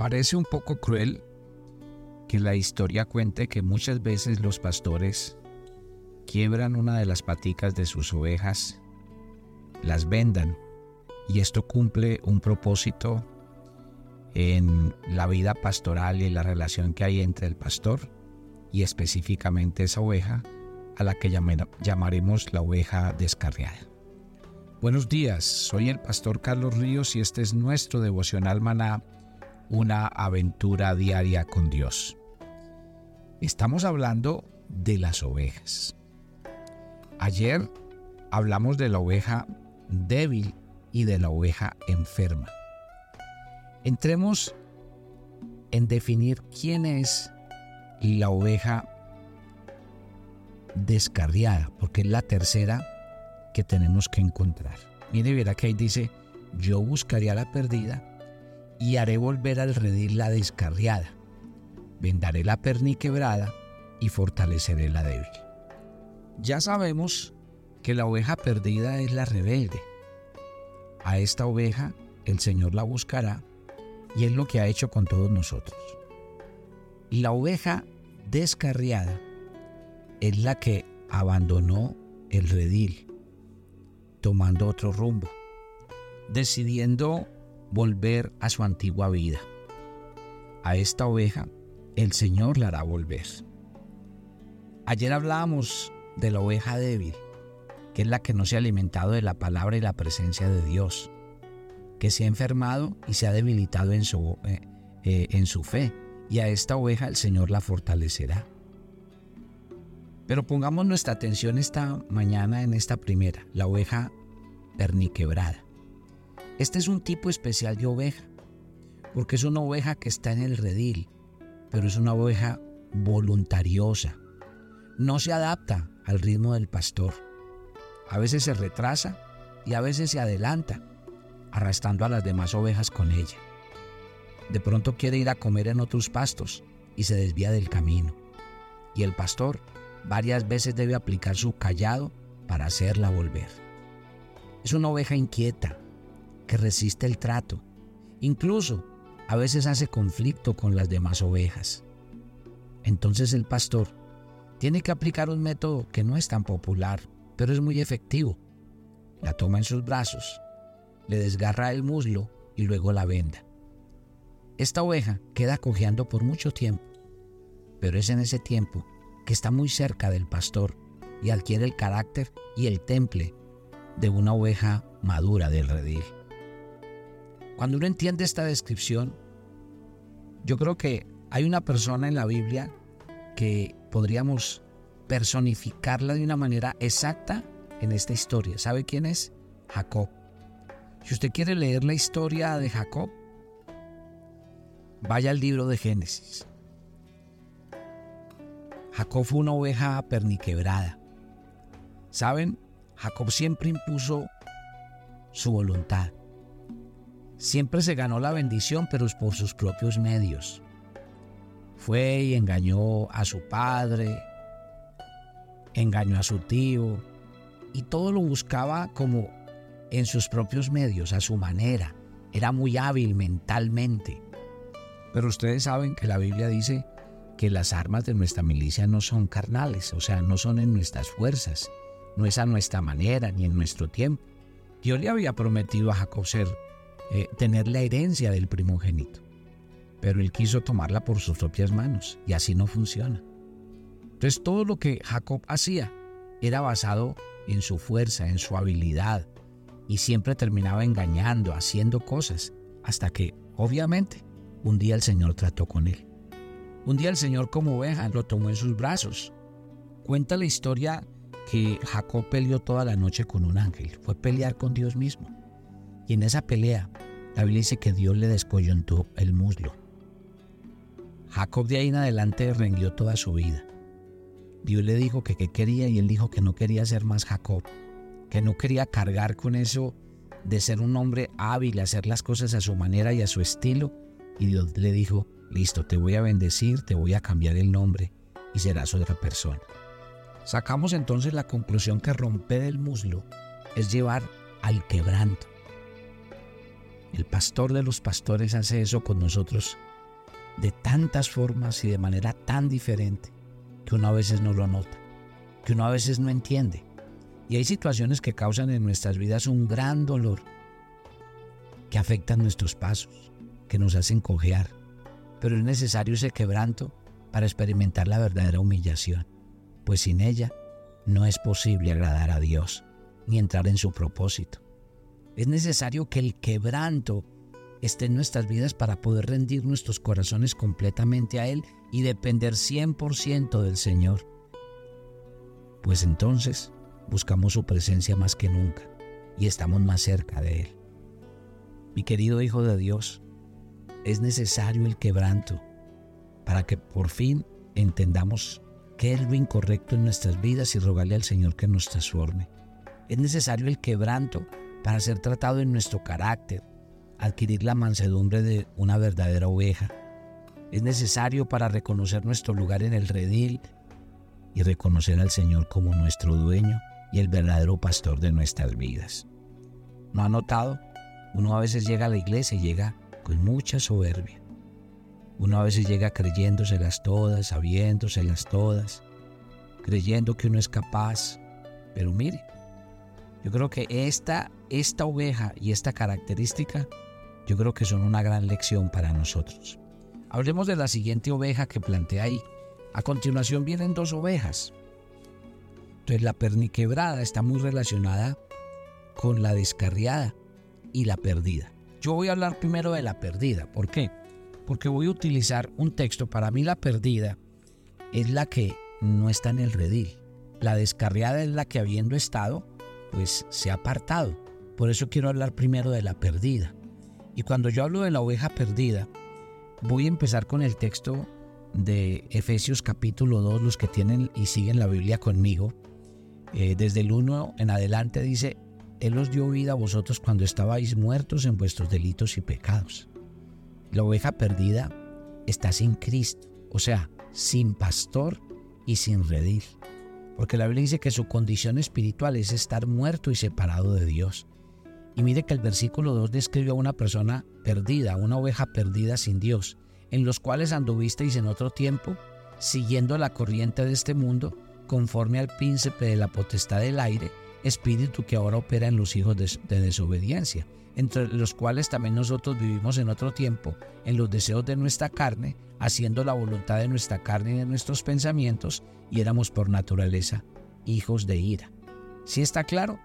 Parece un poco cruel que la historia cuente que muchas veces los pastores quiebran una de las paticas de sus ovejas, las vendan, y esto cumple un propósito en la vida pastoral y la relación que hay entre el pastor y específicamente esa oveja a la que llamaremos la oveja descarriada. Buenos días, soy el pastor Carlos Ríos y este es nuestro devocional maná, una aventura diaria con Dios. Estamos hablando de las ovejas. Ayer hablamos de la oveja débil y de la oveja enferma. Entremos en definir quién es la oveja descarriada, porque es la tercera que tenemos que encontrar. Mire, verá que ahí dice, yo buscaría la perdida y haré volver al redil la descarriada. Vendaré la perniquebrada y fortaleceré la débil. Ya sabemos que la oveja perdida es la rebelde. A esta oveja el Señor la buscará y es lo que ha hecho con todos nosotros. La oveja descarriada es la que abandonó el redil, tomando otro rumbo, decidiendo volver a su antigua vida. A esta oveja el Señor la hará volver. Ayer hablábamos de la oveja débil, que es la que no se ha alimentado de la palabra y la presencia de Dios, que se ha enfermado y se ha debilitado en su, eh, eh, en su fe, y a esta oveja el Señor la fortalecerá. Pero pongamos nuestra atención esta mañana en esta primera, la oveja perniquebrada. Este es un tipo especial de oveja, porque es una oveja que está en el redil, pero es una oveja voluntariosa. No se adapta al ritmo del pastor. A veces se retrasa y a veces se adelanta, arrastrando a las demás ovejas con ella. De pronto quiere ir a comer en otros pastos y se desvía del camino. Y el pastor varias veces debe aplicar su callado para hacerla volver. Es una oveja inquieta que resiste el trato. Incluso a veces hace conflicto con las demás ovejas. Entonces el pastor tiene que aplicar un método que no es tan popular, pero es muy efectivo. La toma en sus brazos, le desgarra el muslo y luego la venda. Esta oveja queda cojeando por mucho tiempo, pero es en ese tiempo que está muy cerca del pastor y adquiere el carácter y el temple de una oveja madura del redil. Cuando uno entiende esta descripción, yo creo que hay una persona en la Biblia que podríamos personificarla de una manera exacta en esta historia. ¿Sabe quién es? Jacob. Si usted quiere leer la historia de Jacob, vaya al libro de Génesis. Jacob fue una oveja perniquebrada. ¿Saben? Jacob siempre impuso su voluntad. Siempre se ganó la bendición, pero por sus propios medios. Fue y engañó a su padre, engañó a su tío, y todo lo buscaba como en sus propios medios, a su manera. Era muy hábil mentalmente. Pero ustedes saben que la Biblia dice que las armas de nuestra milicia no son carnales, o sea, no son en nuestras fuerzas, no es a nuestra manera ni en nuestro tiempo. Dios le había prometido a Jacob ser, eh, tener la herencia del primogénito, pero él quiso tomarla por sus propias manos y así no funciona. Entonces todo lo que Jacob hacía era basado en su fuerza, en su habilidad, y siempre terminaba engañando, haciendo cosas, hasta que, obviamente, un día el Señor trató con él. Un día el Señor como oveja lo tomó en sus brazos. Cuenta la historia que Jacob peleó toda la noche con un ángel. Fue pelear con Dios mismo. Y en esa pelea, la dice que Dios le descoyuntó el muslo. Jacob de ahí en adelante rendió toda su vida. Dios le dijo que qué quería y él dijo que no quería ser más Jacob, que no quería cargar con eso de ser un hombre hábil, hacer las cosas a su manera y a su estilo. Y Dios le dijo, Listo, te voy a bendecir, te voy a cambiar el nombre y serás otra persona. Sacamos entonces la conclusión que romper el muslo es llevar al quebranto. El pastor de los pastores hace eso con nosotros de tantas formas y de manera tan diferente que uno a veces no lo nota, que uno a veces no entiende. Y hay situaciones que causan en nuestras vidas un gran dolor, que afectan nuestros pasos, que nos hacen cojear. Pero es necesario ese quebranto para experimentar la verdadera humillación, pues sin ella no es posible agradar a Dios ni entrar en su propósito. Es necesario que el quebranto esté en nuestras vidas para poder rendir nuestros corazones completamente a Él y depender 100% del Señor. Pues entonces buscamos su presencia más que nunca y estamos más cerca de Él. Mi querido Hijo de Dios, es necesario el quebranto para que por fin entendamos qué es lo incorrecto en nuestras vidas y rogarle al Señor que nos transforme. Es necesario el quebranto para ser tratado en nuestro carácter, adquirir la mansedumbre de una verdadera oveja. Es necesario para reconocer nuestro lugar en el redil y reconocer al Señor como nuestro dueño y el verdadero pastor de nuestras vidas. ¿No ha notado? Uno a veces llega a la iglesia y llega con mucha soberbia. Uno a veces llega creyéndoselas todas, sabiéndoselas todas, creyendo que uno es capaz. Pero mire, yo creo que esta, esta oveja y esta característica yo creo que son una gran lección para nosotros. Hablemos de la siguiente oveja que plantea ahí. A continuación vienen dos ovejas. Entonces la perniquebrada está muy relacionada con la descarriada y la perdida. Yo voy a hablar primero de la perdida. ¿Por qué? Porque voy a utilizar un texto. Para mí la perdida es la que no está en el redil. La descarriada es la que habiendo estado, pues se ha apartado. Por eso quiero hablar primero de la perdida. Y cuando yo hablo de la oveja perdida, voy a empezar con el texto de Efesios capítulo 2, los que tienen y siguen la Biblia conmigo. Eh, desde el 1 en adelante dice, Él os dio vida a vosotros cuando estabais muertos en vuestros delitos y pecados. La oveja perdida está sin Cristo, o sea, sin pastor y sin redil. Porque la Biblia dice que su condición espiritual es estar muerto y separado de Dios. Y mire que el versículo 2 describe a una persona perdida, una oveja perdida sin Dios, en los cuales anduvisteis en otro tiempo, siguiendo la corriente de este mundo, conforme al príncipe de la potestad del aire, espíritu que ahora opera en los hijos de, de desobediencia, entre los cuales también nosotros vivimos en otro tiempo, en los deseos de nuestra carne, haciendo la voluntad de nuestra carne y de nuestros pensamientos, y éramos por naturaleza hijos de ira. ¿Sí está claro?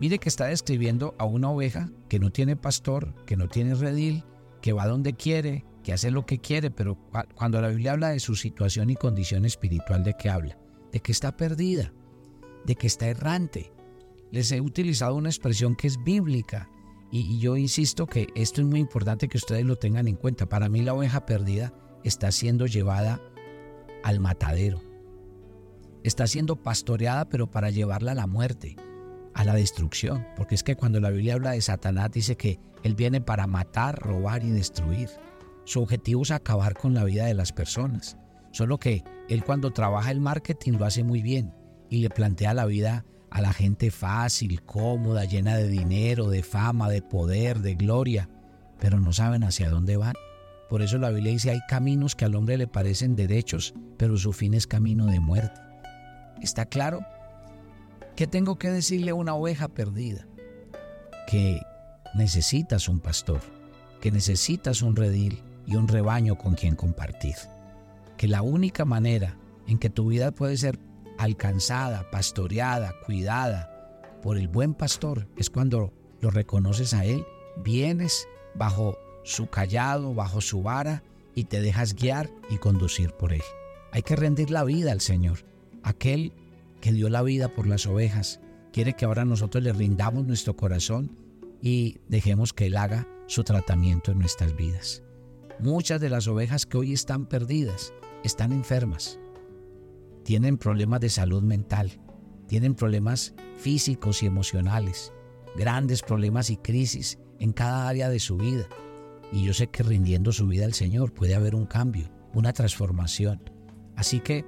Mire que está describiendo a una oveja que no tiene pastor, que no tiene redil, que va donde quiere, que hace lo que quiere, pero cuando la Biblia habla de su situación y condición espiritual, ¿de qué habla? De que está perdida, de que está errante. Les he utilizado una expresión que es bíblica y, yo insisto que esto es muy importante que ustedes lo tengan en cuenta. Para mí la oveja perdida está siendo llevada al matadero. Está siendo pastoreada pero para llevarla a la muerte a la destrucción, porque es que cuando la Biblia habla de Satanás dice que él viene para matar, robar y destruir. Su objetivo es acabar con la vida de las personas. Solo que él cuando trabaja el marketing lo hace muy bien y le plantea la vida a la gente fácil, cómoda, llena de dinero, de fama, de poder, de gloria, pero no saben hacia dónde van. Por eso la Biblia dice hay caminos que al hombre le parecen derechos, pero su fin es camino de muerte. ¿Está claro? ¿Qué tengo que decirle a una oveja perdida? Que necesitas un pastor, que necesitas un redil y un rebaño con quien compartir. Que la única manera en que tu vida puede ser alcanzada, pastoreada, cuidada por el buen pastor es cuando lo reconoces a Él, vienes bajo su callado, bajo su vara y te dejas guiar y conducir por Él. Hay que rendir la vida al Señor, aquel que dio la vida por las ovejas, quiere que ahora nosotros le rindamos nuestro corazón y dejemos que Él haga su tratamiento en nuestras vidas. Muchas de las ovejas que hoy están perdidas están enfermas, tienen problemas de salud mental, tienen problemas físicos y emocionales, grandes problemas y crisis en cada área de su vida. Y yo sé que rindiendo su vida al Señor puede haber un cambio, una transformación. Así que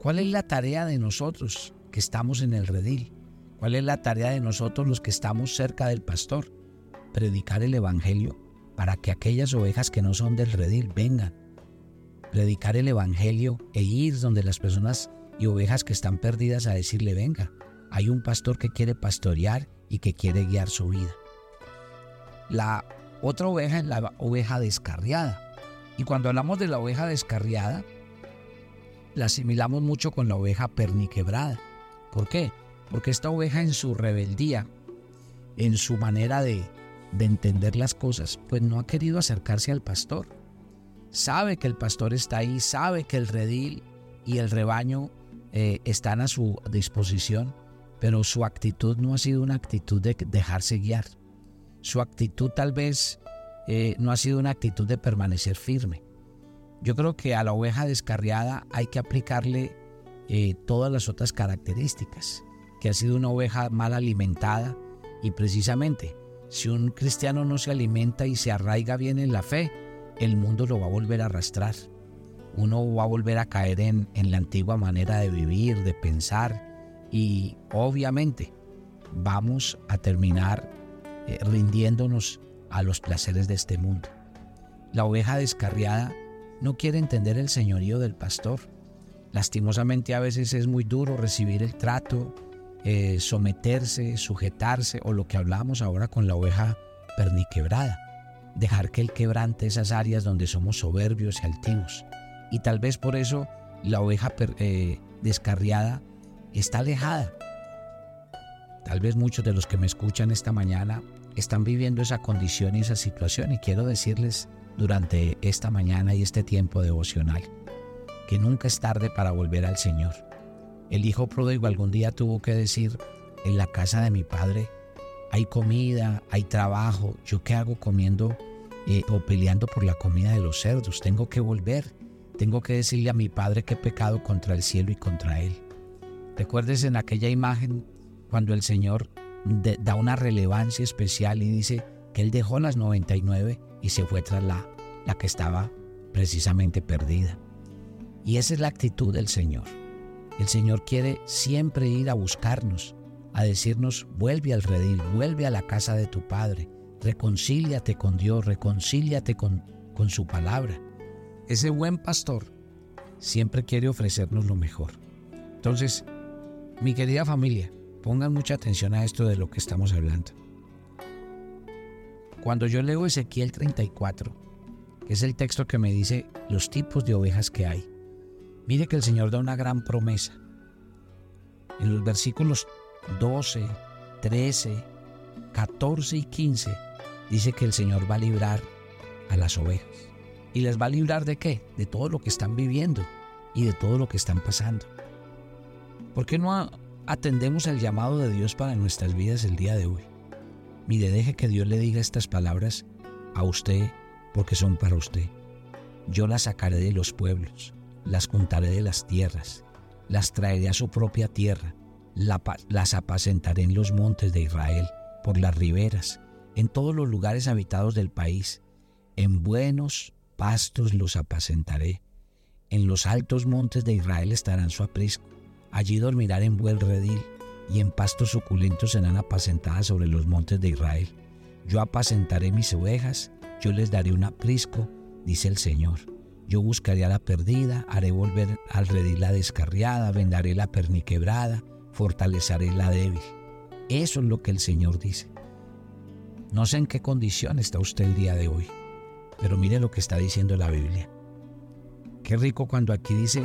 ¿Cuál es la tarea de nosotros que estamos en el redil? ¿Cuál es la tarea de nosotros los que estamos cerca del pastor? Predicar el Evangelio para que aquellas ovejas que no son del redil vengan, predicar el Evangelio e ir donde las personas y ovejas que están perdidas a decirle, venga, hay un pastor que quiere pastorear y que quiere guiar su vida. La otra oveja es la oveja descarriada. Y cuando hablamos de la oveja descarriada, la asimilamos mucho con la oveja perniquebrada. ¿Por qué? Porque esta oveja en su rebeldía, en su manera de, de entender las cosas, pues no ha querido acercarse al pastor. Sabe que el pastor está ahí, sabe que el redil y el rebaño eh, están a su disposición, pero su actitud no ha sido una actitud de dejarse guiar. Su actitud tal vez eh, no ha sido una actitud de permanecer firme. Yo creo que a la oveja descarriada hay que aplicarle eh, todas las otras características, que ha sido una oveja mal alimentada y precisamente si un cristiano no se alimenta y se arraiga bien en la fe, el mundo lo va a volver a arrastrar. Uno va a volver a caer en, la antigua manera de vivir, de pensar y obviamente vamos a terminar eh, rindiéndonos a los placeres de este mundo. La oveja descarriada no quiere entender el señorío del pastor. Lastimosamente a veces es muy duro recibir el trato, eh, someterse, sujetarse o lo que hablamos ahora con la oveja perniquebrada. Dejar que Él quebrante esas áreas donde somos soberbios y altivos. Y tal vez por eso la oveja eh, descarriada está alejada. Tal vez muchos de los que me escuchan esta mañana están viviendo esa condición y esa situación y quiero decirles durante esta mañana y este tiempo devocional que nunca es tarde para volver al Señor. El hijo pródigo algún día tuvo que decir, en la casa de mi padre hay comida, hay trabajo, ¿yo qué hago comiendo eh, o peleando por la comida de los cerdos? Tengo que volver, tengo que decirle a mi padre que he pecado contra el cielo y contra él. Recuerdes en aquella imagen cuando el Señor da una relevancia especial y dice que Él dejó las 99 y se fue tras la, la que estaba precisamente perdida. Y esa es la actitud del Señor. El Señor quiere siempre ir a buscarnos, a decirnos, vuelve al redil, vuelve a la casa de tu Padre, reconcíliate con Dios, reconcíliate con, con su palabra. Ese buen pastor siempre quiere ofrecernos lo mejor. Entonces, mi querida familia, pongan mucha atención a esto de lo que estamos hablando. Cuando yo leo Ezequiel 34, que es el texto que me dice los tipos de ovejas que hay, Mire que el Señor da una gran promesa. En los versículos 12, 13, 14 y 15 dice que el Señor va a librar a las ovejas. ¿Y les va a librar de qué? De todo lo que están viviendo y de todo lo que están pasando. ¿Por qué no atendemos al llamado de Dios para nuestras vidas el día de hoy? Mire, deje que Dios le diga estas palabras a usted porque son para usted. Yo las sacaré de los pueblos las juntaré de las tierras, las traeré a su propia tierra, las apacentaré en los montes de Israel, por las riberas, en todos los lugares habitados del país. En buenos pastos los apacentaré. En los altos montes de Israel estarán su aprisco. Allí dormirán en buen redil, y en pastos suculentos serán apacentadas sobre los montes de Israel. Yo apacentaré mis ovejas, yo les daré un aprisco, dice el Señor. Yo buscaré a la perdida, haré volver al redil la descarriada, vendaré la perniquebrada, fortaleceré la débil. Eso es lo que el Señor dice. No sé en qué condición está usted el día de hoy, pero mire lo que está diciendo la Biblia. Qué rico cuando aquí dice,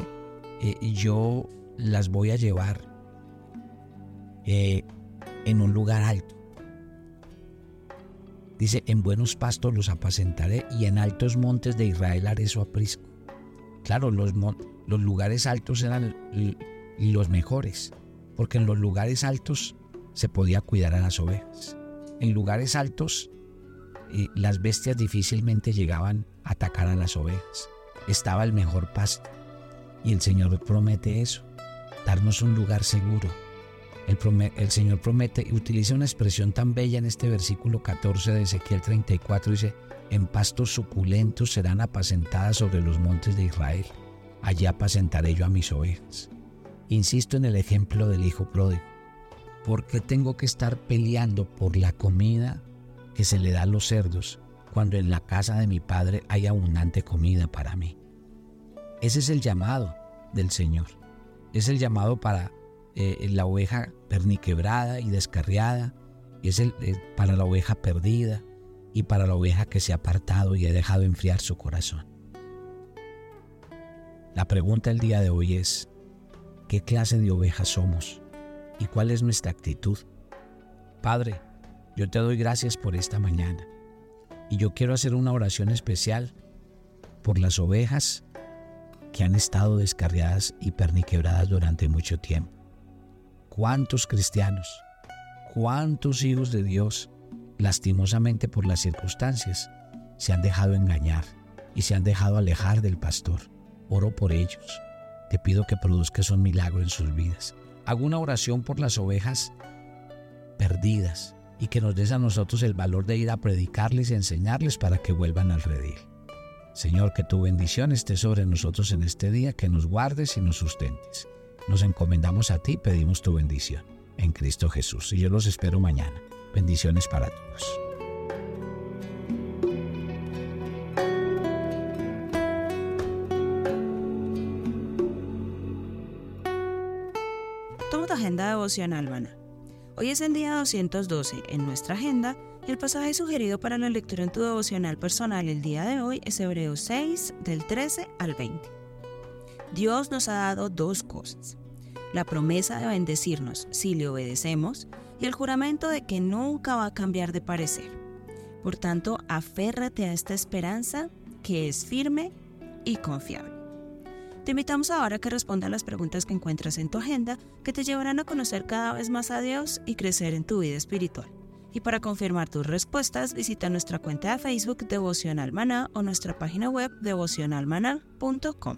eh, yo las voy a llevar eh, en un lugar alto. Dice, en buenos pastos los apacentaré y en altos montes de Israel haré su aprisco. Claro, los, los lugares altos eran los mejores, porque en los lugares altos se podía cuidar a las ovejas. En lugares altos eh, las bestias difícilmente llegaban a atacar a las ovejas. Estaba el mejor pasto. Y el Señor promete eso, darnos un lugar seguro, el, Señor promete y utiliza una expresión tan bella en este versículo 14 de Ezequiel 34. Dice, en pastos suculentos serán apacentadas sobre los montes de Israel. Allí apacentaré yo a mis ovejas. Insisto en el ejemplo del hijo pródigo. ¿Por qué tengo que estar peleando por la comida que se le da a los cerdos cuando en la casa de mi padre hay abundante comida para mí? Ese es el llamado del Señor. Es el llamado para eh, la oveja perniquebrada y descarriada. Es el, eh, para la oveja perdida y para la oveja que se ha apartado y ha dejado enfriar su corazón. La pregunta del día de hoy es, ¿qué clase de oveja somos? ¿Y cuál es nuestra actitud? Padre, yo te doy gracias por esta mañana. Y yo quiero hacer una oración especial por las ovejas que han estado descarriadas y perniquebradas durante mucho tiempo. ¿Cuántos cristianos, cuántos hijos de Dios, lastimosamente por las circunstancias, se han dejado engañar y se han dejado alejar del pastor? Oro por ellos. Te pido que produzcas un milagro en sus vidas. Hago una oración por las ovejas perdidas y que nos des a nosotros el valor de ir a predicarles y enseñarles para que vuelvan al redil. Señor, que tu bendición esté sobre nosotros en este día, que nos guardes y nos sustentes. Nos encomendamos a ti y pedimos tu bendición. En Cristo Jesús. Y yo los espero mañana. Bendiciones para todos. Hoy es el día 212 en nuestra agenda y el pasaje sugerido para la lectura en tu devocional personal el día de hoy es Hebreos 6 del 13 al 20. Dios nos ha dado dos cosas. La promesa de bendecirnos si le obedecemos y el juramento de que nunca va a cambiar de parecer. Por tanto, aférrate a esta esperanza que es firme y confiable. Te invitamos ahora a que respondas las preguntas que encuentras en tu agenda que te llevarán a conocer cada vez más a Dios y crecer en tu vida espiritual. Y para confirmar tus respuestas, visita nuestra cuenta de Facebook Devocional Maná o nuestra página web devocionalmaná.com.